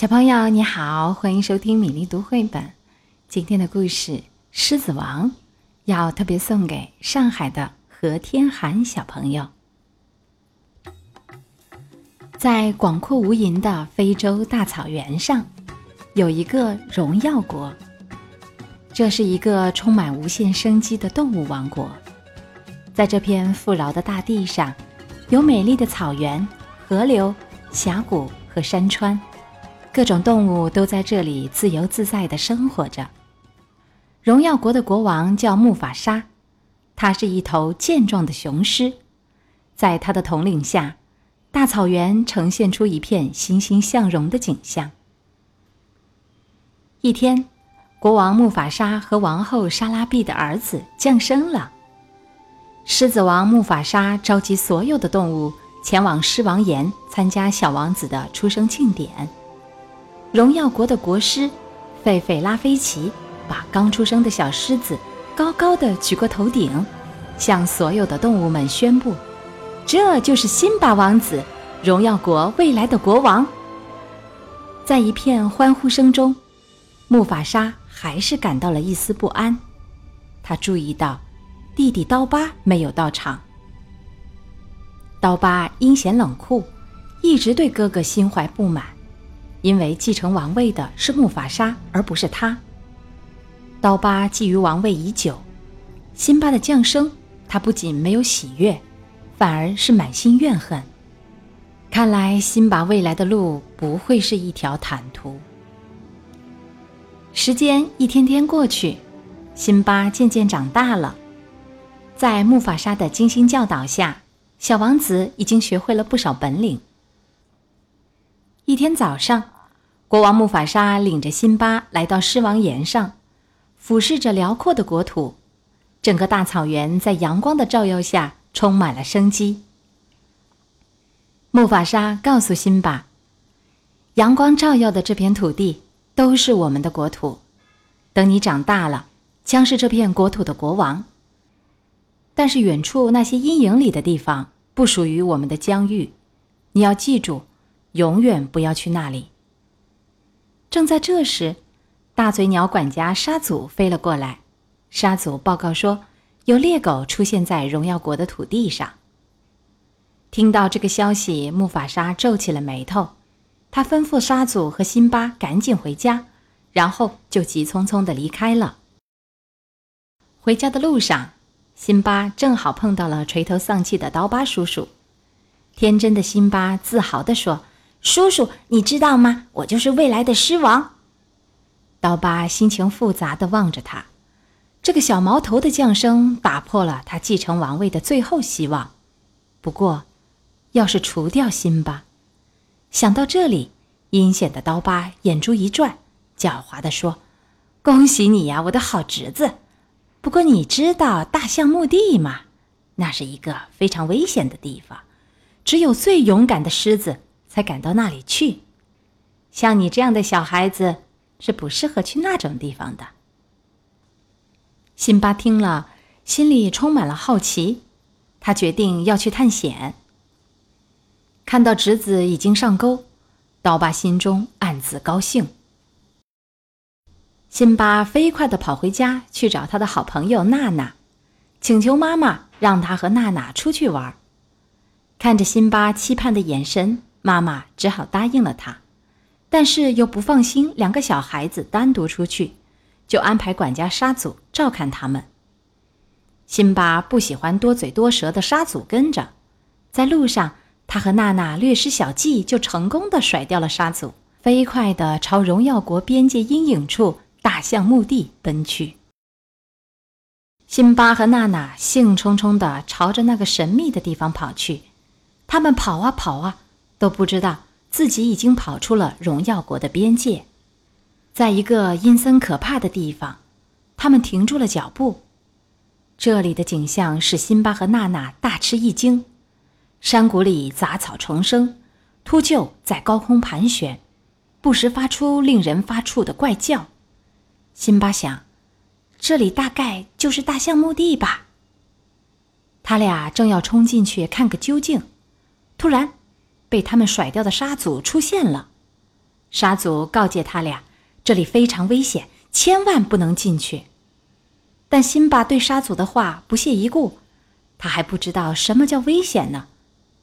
小朋友你好，欢迎收听米粒读绘本。今天的故事《狮子王》要特别送给上海的何天涵小朋友。在广阔无垠的非洲大草原上，有一个荣耀国。这是一个充满无限生机的动物王国。在这片富饶的大地上，有美丽的草原、河流、峡谷和山川。各种动物都在这里自由自在地生活着。荣耀国的国王叫木法沙，他是一头健壮的雄狮，在他的统领下，大草原呈现出一片欣欣向荣的景象。一天，国王木法沙和王后莎拉碧的儿子降生了。狮子王木法沙召集所有的动物前往狮王岩参加小王子的出生庆典。荣耀国的国师费费拉菲奇把刚出生的小狮子高高的举过头顶，向所有的动物们宣布：“这就是辛巴王子，荣耀国未来的国王。”在一片欢呼声中，木法沙还是感到了一丝不安。他注意到弟弟刀疤没有到场。刀疤阴险冷酷，一直对哥哥心怀不满。因为继承王位的是木法沙，而不是他。刀疤觊觎王位已久，辛巴的降生，他不仅没有喜悦，反而是满心怨恨。看来辛巴未来的路不会是一条坦途。时间一天天过去，辛巴渐渐长大了，在木法沙的精心教导下，小王子已经学会了不少本领。一天早上，国王木法沙领着辛巴来到狮王岩上，俯视着辽阔的国土。整个大草原在阳光的照耀下充满了生机。木法沙告诉辛巴：“阳光照耀的这片土地都是我们的国土，等你长大了，将是这片国土的国王。但是远处那些阴影里的地方不属于我们的疆域，你要记住。”永远不要去那里。正在这时，大嘴鸟管家沙祖飞了过来。沙祖报告说，有猎狗出现在荣耀国的土地上。听到这个消息，木法沙皱起了眉头。他吩咐沙祖和辛巴赶紧回家，然后就急匆匆地离开了。回家的路上，辛巴正好碰到了垂头丧气的刀疤叔叔。天真的辛巴自豪地说。叔叔，你知道吗？我就是未来的狮王。刀疤心情复杂的望着他，这个小毛头的降生打破了他继承王位的最后希望。不过，要是除掉辛巴，想到这里，阴险的刀疤眼珠一转，狡猾地说：“恭喜你呀，我的好侄子。不过你知道大象墓地吗？那是一个非常危险的地方，只有最勇敢的狮子。”才赶到那里去，像你这样的小孩子是不适合去那种地方的。辛巴听了，心里充满了好奇，他决定要去探险。看到侄子已经上钩，刀疤心中暗自高兴。辛巴飞快地跑回家去找他的好朋友娜娜，请求妈妈让他和娜娜出去玩。看着辛巴期盼的眼神。妈妈只好答应了他，但是又不放心两个小孩子单独出去，就安排管家沙祖照看他们。辛巴不喜欢多嘴多舌的沙祖跟着，在路上，他和娜娜略施小计，就成功的甩掉了沙祖，飞快的朝荣耀国边界阴影处大象墓地奔去。辛巴和娜娜兴冲冲的朝着那个神秘的地方跑去，他们跑啊跑啊。都不知道自己已经跑出了荣耀国的边界，在一个阴森可怕的地方，他们停住了脚步。这里的景象使辛巴和娜娜大吃一惊：山谷里杂草丛生，秃鹫在高空盘旋，不时发出令人发怵的怪叫。辛巴想，这里大概就是大象墓地吧。他俩正要冲进去看个究竟，突然。被他们甩掉的沙祖出现了，沙祖告诫他俩，这里非常危险，千万不能进去。但辛巴对沙祖的话不屑一顾，他还不知道什么叫危险呢，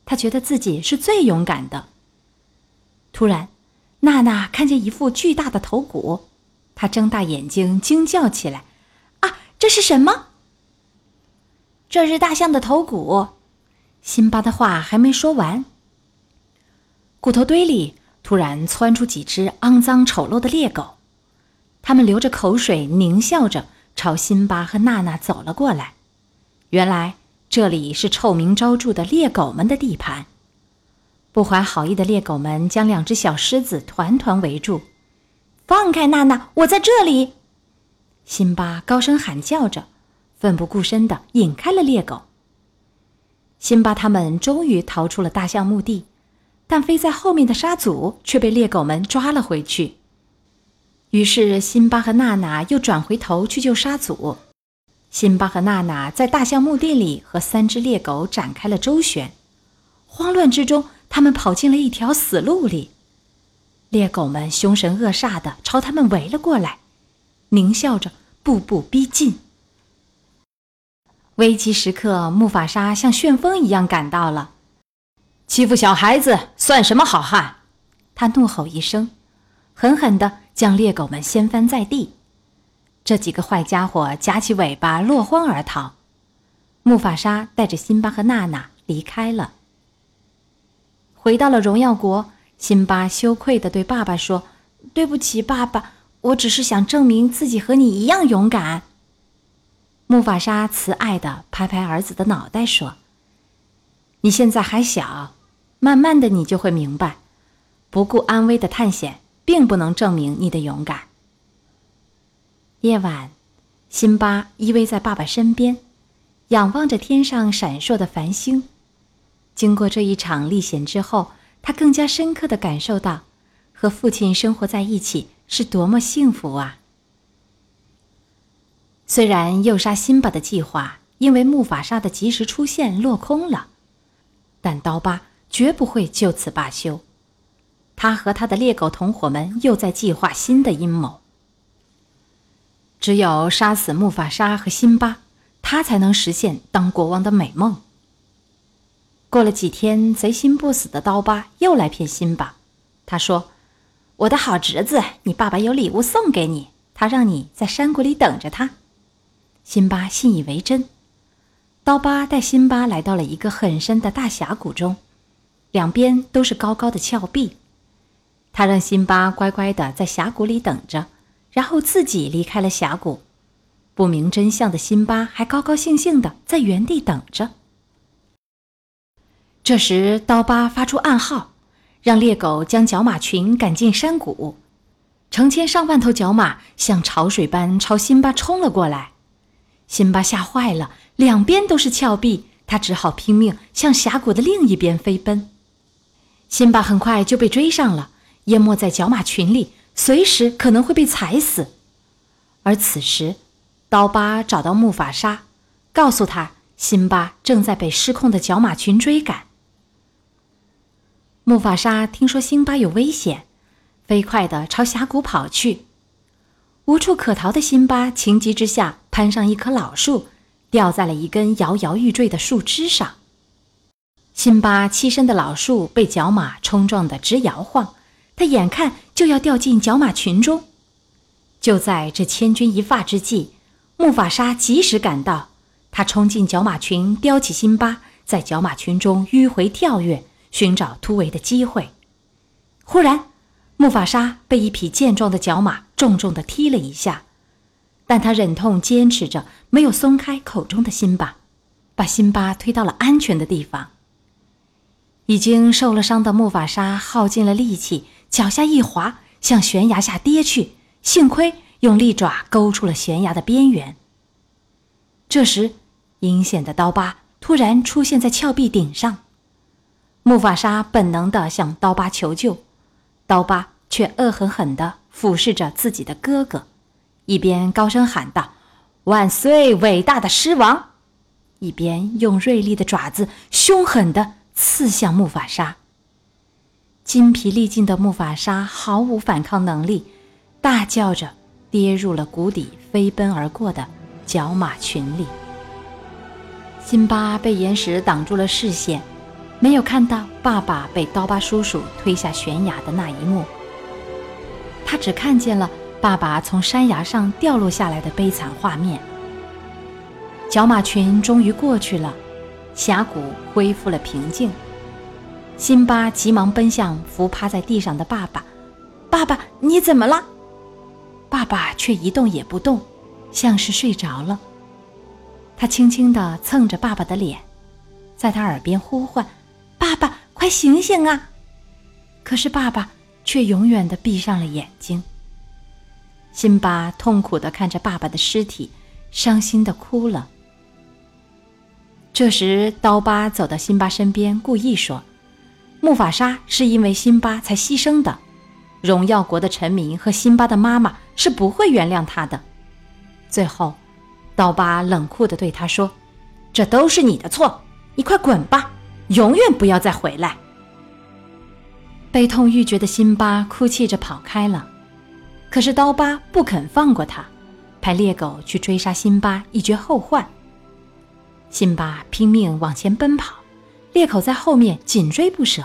他觉得自己是最勇敢的。突然，娜娜看见一副巨大的头骨，她睁大眼睛惊叫起来：“啊，这是什么？”“这是大象的头骨。”辛巴的话还没说完，骨头堆里。突然窜出几只肮脏丑陋的猎狗，它们流着口水，狞笑着朝辛巴和娜娜走了过来。原来这里是臭名昭著的猎狗们的地盘。不怀好意的猎狗们将两只小狮子团团围住。放开娜娜，我在这里！辛巴高声喊叫着，奋不顾身地引开了猎狗。辛巴他们终于逃出了大象墓地。但飞在后面的沙祖却被猎狗们抓了回去。于是辛巴和娜娜又转回头去救沙祖。辛巴和娜娜在大象墓地里和三只猎狗展开了周旋。慌乱之中，他们跑进了一条死路里。猎狗们凶神恶煞地朝他们围了过来，狞笑着，步步逼近。危急时刻，木法沙像旋风一样赶到了。欺负小孩子算什么好汉？他怒吼一声，狠狠地将猎狗们掀翻在地。这几个坏家伙夹起尾巴落荒而逃。木法沙带着辛巴和娜娜离开了。回到了荣耀国，辛巴羞愧地对爸爸说：“对不起，爸爸，我只是想证明自己和你一样勇敢。”木法沙慈爱地拍拍儿子的脑袋说：“你现在还小。”慢慢的，你就会明白，不顾安危的探险并不能证明你的勇敢。夜晚，辛巴依偎在爸爸身边，仰望着天上闪烁的繁星。经过这一场历险之后，他更加深刻的感受到，和父亲生活在一起是多么幸福啊！虽然诱杀辛巴的计划因为木法沙的及时出现落空了，但刀疤。绝不会就此罢休。他和他的猎狗同伙们又在计划新的阴谋。只有杀死木法沙和辛巴，他才能实现当国王的美梦。过了几天，贼心不死的刀疤又来骗辛巴。他说：“我的好侄子，你爸爸有礼物送给你，他让你在山谷里等着他。”辛巴信以为真。刀疤带辛巴来到了一个很深的大峡谷中。两边都是高高的峭壁，他让辛巴乖乖的在峡谷里等着，然后自己离开了峡谷。不明真相的辛巴还高高兴兴的在原地等着。这时，刀疤发出暗号，让猎狗将角马群赶进山谷。成千上万头角马像潮水般朝辛巴冲了过来。辛巴吓坏了，两边都是峭壁，他只好拼命向峡谷的另一边飞奔。辛巴很快就被追上了，淹没在角马群里，随时可能会被踩死。而此时，刀疤找到木法沙，告诉他辛巴正在被失控的角马群追赶。木法沙听说辛巴有危险，飞快地朝峡谷跑去。无处可逃的辛巴情急之下，攀上一棵老树，吊在了一根摇摇欲坠的树枝上。辛巴栖身的老树被角马冲撞得直摇晃，他眼看就要掉进角马群中。就在这千钧一发之际，木法沙及时赶到，他冲进角马群，叼起辛巴，在角马群中迂回跳跃，寻找突围的机会。忽然，木法沙被一匹健壮的角马重重地踢了一下，但他忍痛坚持着，没有松开口中的辛巴，把辛巴推到了安全的地方。已经受了伤的木法沙耗尽了力气，脚下一滑，向悬崖下跌去。幸亏用利爪勾出了悬崖的边缘。这时，阴险的刀疤突然出现在峭壁顶上。木法沙本能地向刀疤求救，刀疤却恶狠狠地俯视着自己的哥哥，一边高声喊道：“万岁，伟大的狮王！”一边用锐利的爪子凶狠地。刺向木法沙。筋疲力尽的木法沙毫无反抗能力，大叫着跌入了谷底飞奔而过的角马群里。辛巴被岩石挡住了视线，没有看到爸爸被刀疤叔叔推下悬崖的那一幕。他只看见了爸爸从山崖上掉落下来的悲惨画面。角马群终于过去了，峡谷恢复了平静。辛巴急忙奔向伏趴在地上的爸爸：“爸爸，你怎么了？”爸爸却一动也不动，像是睡着了。他轻轻地蹭着爸爸的脸，在他耳边呼唤：“爸爸，快醒醒啊！”可是爸爸却永远地闭上了眼睛。辛巴痛苦地看着爸爸的尸体，伤心地哭了。这时，刀疤走到辛巴身边，故意说。木法沙是因为辛巴才牺牲的，荣耀国的臣民和辛巴的妈妈是不会原谅他的。最后，刀疤冷酷地对他说：“这都是你的错，你快滚吧，永远不要再回来。”悲痛欲绝的辛巴哭泣着跑开了，可是刀疤不肯放过他，派猎狗去追杀辛巴，以绝后患。辛巴拼命往前奔跑。猎口在后面紧追不舍，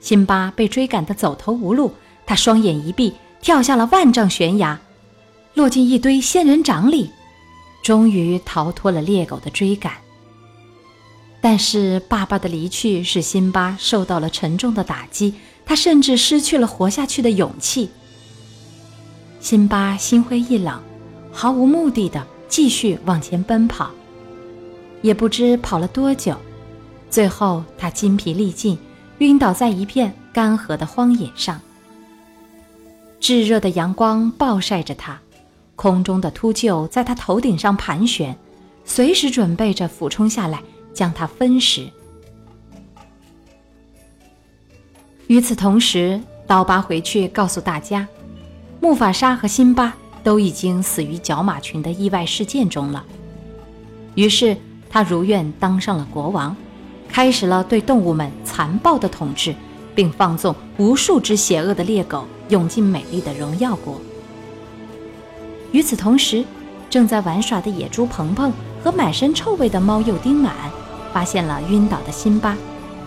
辛巴被追赶得走投无路，他双眼一闭，跳下了万丈悬崖，落进一堆仙人掌里，终于逃脱了猎狗的追赶。但是爸爸的离去使辛巴受到了沉重的打击，他甚至失去了活下去的勇气。辛巴心灰意冷，毫无目的的继续往前奔跑，也不知跑了多久。最后，他筋疲力尽，晕倒在一片干涸的荒野上。炙热的阳光暴晒着他，空中的秃鹫在他头顶上盘旋，随时准备着俯冲下来将他分食。与此同时，刀疤回去告诉大家，木法沙和辛巴都已经死于角马群的意外事件中了。于是，他如愿当上了国王。开始了对动物们残暴的统治，并放纵无数只邪恶的猎狗涌进美丽的荣耀国。与此同时，正在玩耍的野猪鹏鹏和满身臭味的猫鼬丁满发现了晕倒的辛巴，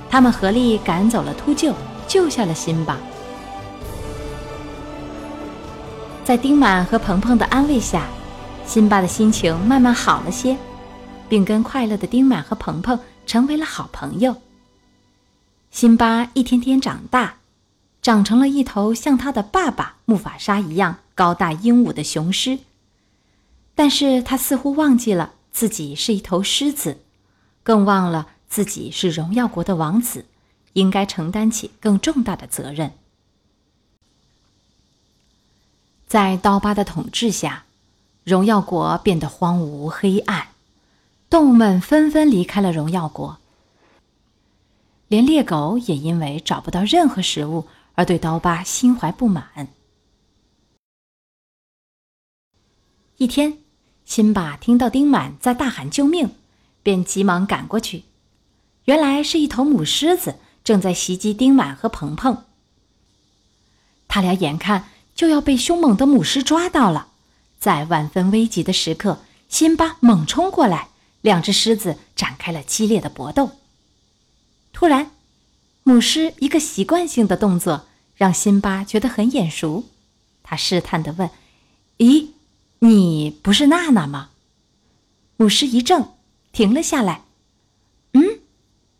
他们合力赶走了秃鹫，救下了辛巴。在丁满和鹏鹏的安慰下，辛巴的心情慢慢好了些，并跟快乐的丁满和鹏鹏。成为了好朋友。辛巴一天天长大，长成了一头像他的爸爸木法沙一样高大英武的雄狮。但是他似乎忘记了自己是一头狮子，更忘了自己是荣耀国的王子，应该承担起更重大的责任。在刀疤的统治下，荣耀国变得荒芜黑暗。动物们纷纷离开了荣耀国，连猎狗也因为找不到任何食物而对刀疤心怀不满。一天，辛巴听到丁满在大喊救命，便急忙赶过去。原来是一头母狮子正在袭击丁满和鹏鹏，他俩眼看就要被凶猛的母狮抓到了，在万分危急的时刻，辛巴猛冲过来。两只狮子展开了激烈的搏斗。突然，母狮一个习惯性的动作让辛巴觉得很眼熟。他试探地问：“咦，你不是娜娜吗？”母狮一怔，停了下来。“嗯，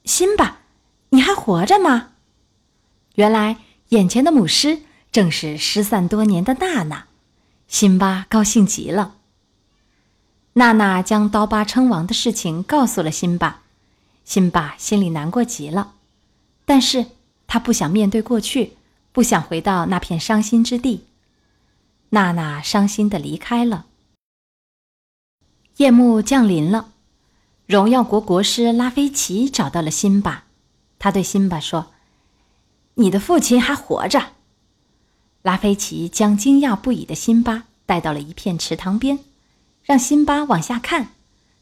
辛巴，你还活着吗？”原来，眼前的母狮正是失散多年的娜娜。辛巴高兴极了。娜娜将刀疤称王的事情告诉了辛巴，辛巴心里难过极了，但是他不想面对过去，不想回到那片伤心之地。娜娜伤心的离开了。夜幕降临了，荣耀国国师拉菲奇找到了辛巴，他对辛巴说：“你的父亲还活着。”拉菲奇将惊讶不已的辛巴带到了一片池塘边。让辛巴往下看，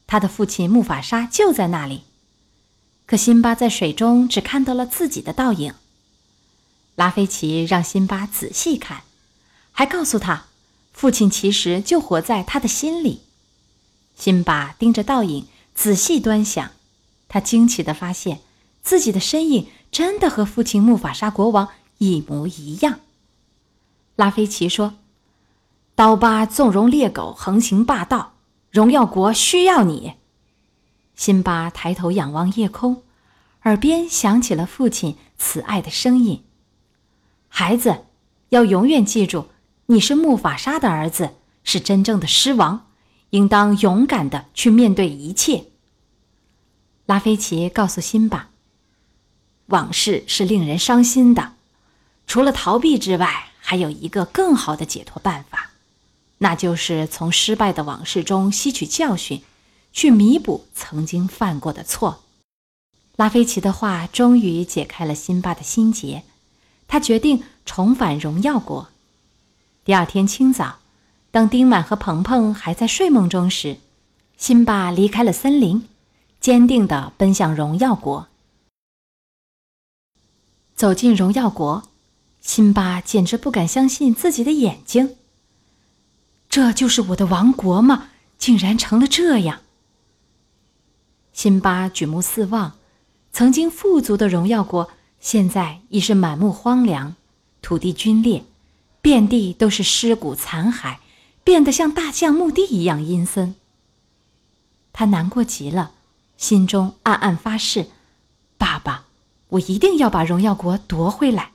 他的父亲木法沙就在那里。可辛巴在水中只看到了自己的倒影。拉菲奇让辛巴仔细看，还告诉他，父亲其实就活在他的心里。辛巴盯着倒影，仔细端详，他惊奇地发现自己的身影真的和父亲木法沙国王一模一样。拉菲奇说：“刀疤纵容猎狗横行霸道，荣耀国需要你。”辛巴抬头仰望夜空，耳边响起了父亲慈爱的声音：“孩子，要永远记住，你是木法沙的儿子，是真正的狮王，应当勇敢的去面对一切。”拉菲奇告诉辛巴：“往事是令人伤心的，除了逃避之外。”还有一个更好的解脱办法，那就是从失败的往事中吸取教训，去弥补曾经犯过的错。拉菲奇的话终于解开了辛巴的心结，他决定重返荣耀国。第二天清早，当丁满和鹏鹏还在睡梦中时，辛巴离开了森林，坚定地奔向荣耀国。走进荣耀国。辛巴简直不敢相信自己的眼睛。这就是我的王国吗？竟然成了这样！辛巴举目四望，曾经富足的荣耀国，现在已是满目荒凉，土地龟裂，遍地都是尸骨残骸，变得像大象墓地一样阴森。他难过极了，心中暗暗发誓：“爸爸，我一定要把荣耀国夺回来。”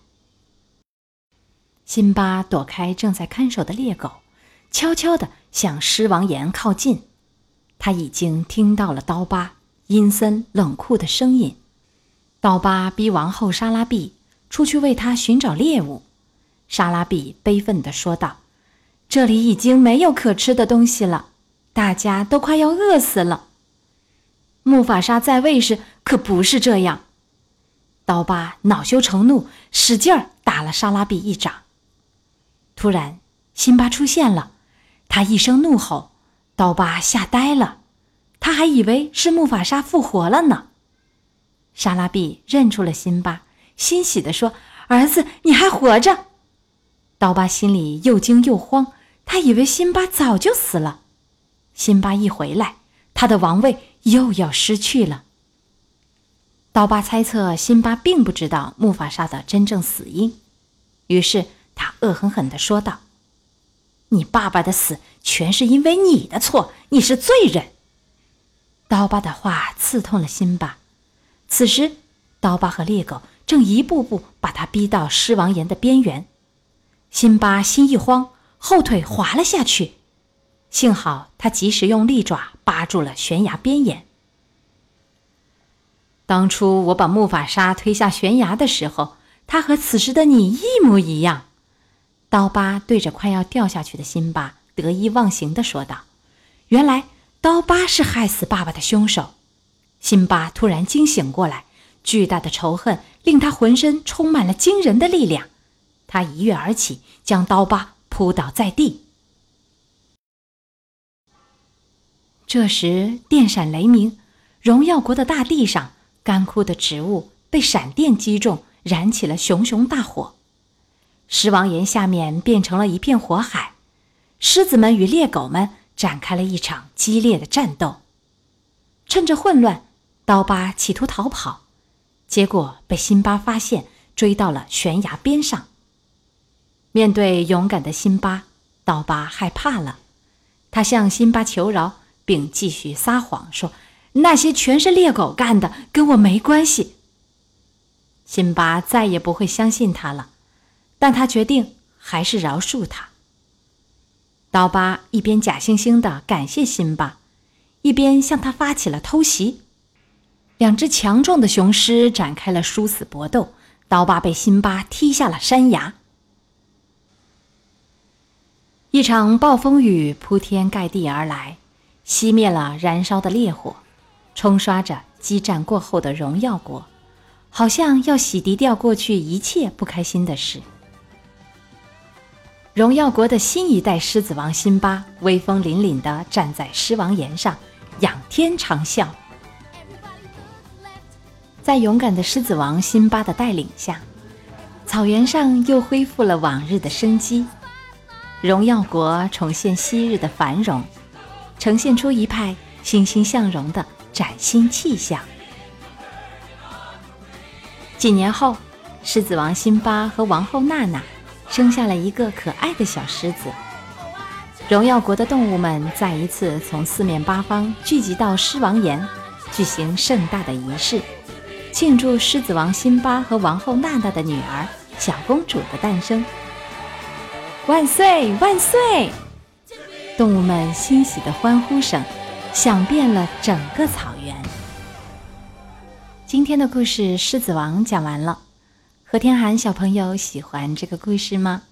辛巴躲开正在看守的猎狗，悄悄地向狮王岩靠近。他已经听到了刀疤阴森冷酷的声音。刀疤逼王后莎拉碧出去为他寻找猎物。莎拉碧悲愤地说道：“这里已经没有可吃的东西了，大家都快要饿死了。”木法沙在位时可不是这样。刀疤恼羞成怒，使劲儿打了莎拉碧一掌。突然，辛巴出现了，他一声怒吼，刀疤吓呆了，他还以为是木法沙复活了呢。莎拉碧认出了辛巴，欣喜地说：“儿子，你还活着！”刀疤心里又惊又慌，他以为辛巴早就死了。辛巴一回来，他的王位又要失去了。刀疤猜测辛巴并不知道木法沙的真正死因，于是。他恶狠狠地说道：“你爸爸的死全是因为你的错，你是罪人。”刀疤的话刺痛了辛巴。此时，刀疤和猎狗正一步步把他逼到狮王岩的边缘。辛巴心一慌，后腿滑了下去。幸好他及时用利爪扒住了悬崖边沿。当初我把木法沙推下悬崖的时候，他和此时的你一模一样。刀疤对着快要掉下去的辛巴得意忘形地说道：“原来刀疤是害死爸爸的凶手。”辛巴突然惊醒过来，巨大的仇恨令他浑身充满了惊人的力量。他一跃而起，将刀疤扑倒在地。这时电闪雷鸣，荣耀国的大地上干枯的植物被闪电击中，燃起了熊熊大火。狮王岩下面变成了一片火海，狮子们与猎狗们展开了一场激烈的战斗。趁着混乱，刀疤企图逃跑，结果被辛巴发现，追到了悬崖边上。面对勇敢的辛巴，刀疤害怕了，他向辛巴求饶，并继续撒谎说：“那些全是猎狗干的，跟我没关系。”辛巴再也不会相信他了。但他决定还是饶恕他。刀疤一边假惺惺的感谢辛巴，一边向他发起了偷袭。两只强壮的雄狮展开了殊死搏斗，刀疤被辛巴踢下了山崖。一场暴风雨铺天盖地而来，熄灭了燃烧的烈火，冲刷着激战过后的荣耀国，好像要洗涤掉过去一切不开心的事。荣耀国的新一代狮子王辛巴威风凛凛地站在狮王岩上，仰天长啸。在勇敢的狮子王辛巴的带领下，草原上又恢复了往日的生机，荣耀国重现昔日的繁荣，呈现出一派欣欣向荣的崭新气象。几年后，狮子王辛巴和王后娜娜生下了一个可爱的小狮子。荣耀国的动物们再一次从四面八方聚集到狮王岩，举行盛大的仪式，庆祝狮子王辛巴和王后娜娜的女儿小公主的诞生。万岁万岁！动物们欣喜的欢呼声响遍了整个草原。今天的故事《狮子王》讲完了，何天寒小朋友喜欢这个故事吗？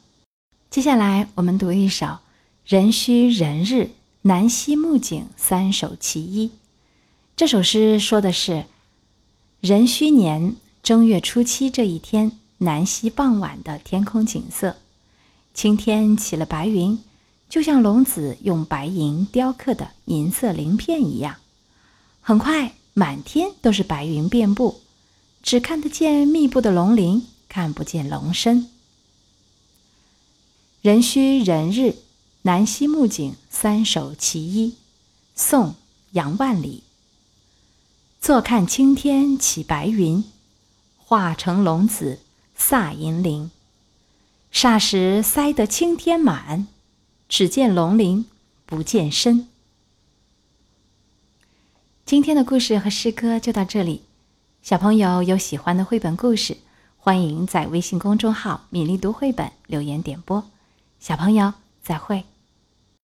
接下来我们读一首。壬戌壬日，南溪木槿三首其一。这首诗说的是壬戌年正月初七这一天，南溪傍晚的天空景色，青天起了白云，就像龙子用白银雕刻的银色鳞片一样。很快，满天都是白云遍布，只看得见密布的龙鳞，看不见龙身。壬戌壬日。南溪木槿三首其一，宋·杨万里。坐看青天起白云，化成龙子飒银鳞。霎时塞得青天满，只见龙鳞不见身。今天的故事和诗歌就到这里。小朋友有喜欢的绘本故事，欢迎在微信公众号“米粒读绘本”留言点播。小朋友，再会。